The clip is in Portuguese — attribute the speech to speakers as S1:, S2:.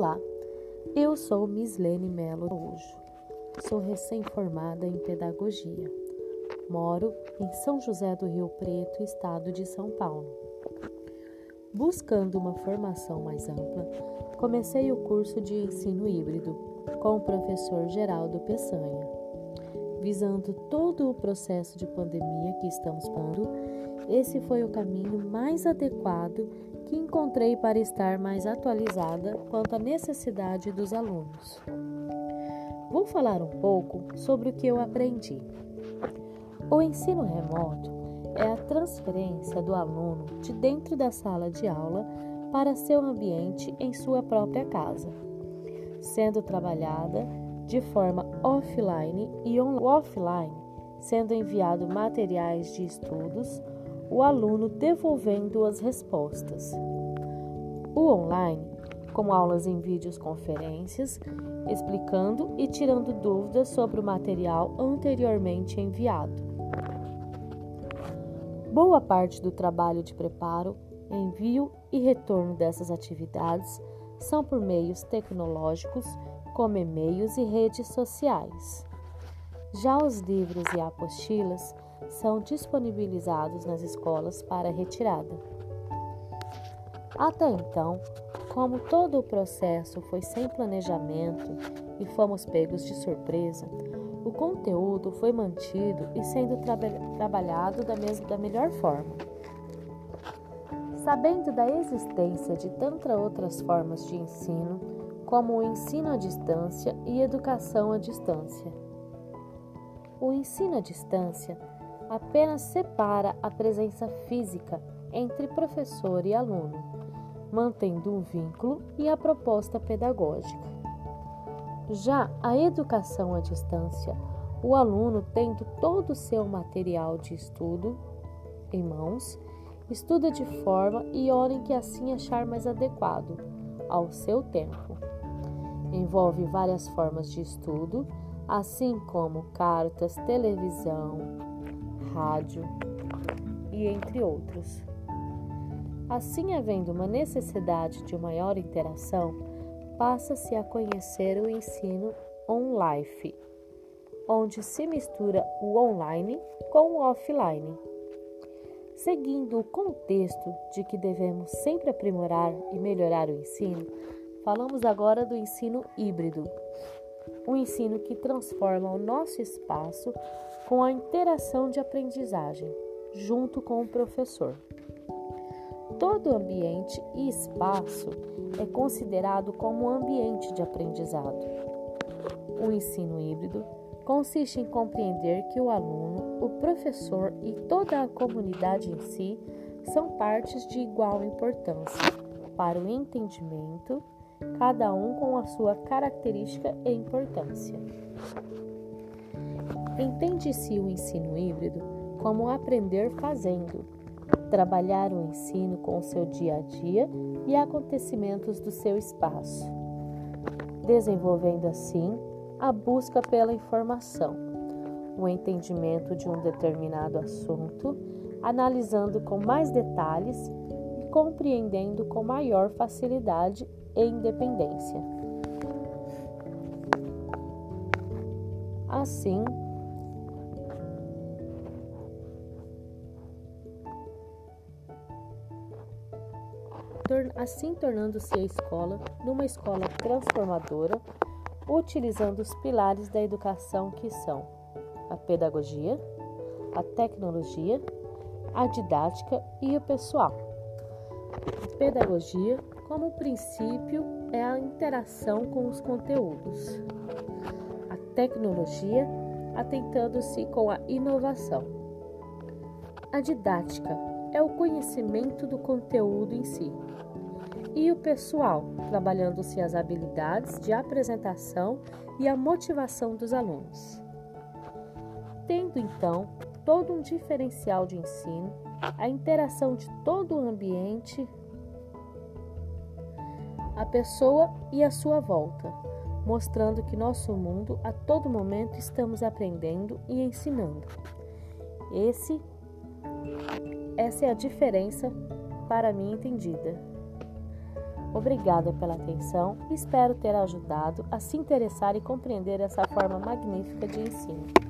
S1: Olá, eu sou Miss Lene Melo Araújo. Sou recém-formada em Pedagogia. Moro em São José do Rio Preto, estado de São Paulo. Buscando uma formação mais ampla, comecei o curso de ensino híbrido com o professor Geraldo Peçanha. Visando todo o processo de pandemia que estamos passando, esse foi o caminho mais adequado que encontrei para estar mais atualizada quanto à necessidade dos alunos. Vou falar um pouco sobre o que eu aprendi. O ensino remoto é a transferência do aluno de dentro da sala de aula para seu ambiente em sua própria casa, sendo trabalhada de forma offline e on offline, sendo enviado materiais de estudos o aluno devolvendo as respostas. O online, com aulas em videoconferências, explicando e tirando dúvidas sobre o material anteriormente enviado. Boa parte do trabalho de preparo, envio e retorno dessas atividades são por meios tecnológicos, como e-mails e redes sociais. Já os livros e apostilas são disponibilizados nas escolas para retirada. Até então, como todo o processo foi sem planejamento e fomos pegos de surpresa, o conteúdo foi mantido e sendo tra trabalhado da, da melhor forma. Sabendo da existência de tantas outras formas de ensino, como o ensino à distância e educação à distância. O ensino à distância apenas separa a presença física entre professor e aluno, mantendo um vínculo e a proposta pedagógica. Já a educação à distância, o aluno tendo todo o seu material de estudo em mãos, estuda de forma e hora em que assim achar mais adequado ao seu tempo. Envolve várias formas de estudo, assim como cartas, televisão, rádio e entre outros. Assim, havendo uma necessidade de maior interação, passa-se a conhecer o ensino on-life, onde se mistura o online com o offline. Seguindo o contexto de que devemos sempre aprimorar e melhorar o ensino, falamos agora do ensino híbrido, um ensino que transforma o nosso espaço com a interação de aprendizagem, junto com o professor. Todo ambiente e espaço é considerado como ambiente de aprendizado. O ensino híbrido consiste em compreender que o aluno, o professor e toda a comunidade em si são partes de igual importância para o entendimento, cada um com a sua característica e importância. Entende-se o ensino híbrido como aprender fazendo, trabalhar o ensino com o seu dia a dia e acontecimentos do seu espaço, desenvolvendo assim a busca pela informação, o entendimento de um determinado assunto, analisando com mais detalhes e compreendendo com maior facilidade e independência. Assim, assim tornando-se a escola numa escola transformadora, utilizando os pilares da educação que são a pedagogia, a tecnologia, a didática e o pessoal. Pedagogia, como princípio, é a interação com os conteúdos. A tecnologia, atentando-se com a inovação. A didática é o conhecimento do conteúdo em si e o pessoal, trabalhando-se as habilidades de apresentação e a motivação dos alunos. Tendo então todo um diferencial de ensino, a interação de todo o ambiente, a pessoa e a sua volta, mostrando que nosso mundo a todo momento estamos aprendendo e ensinando. Esse essa é a diferença para mim entendida. Obrigada pela atenção e espero ter ajudado a se interessar e compreender essa forma magnífica de ensino.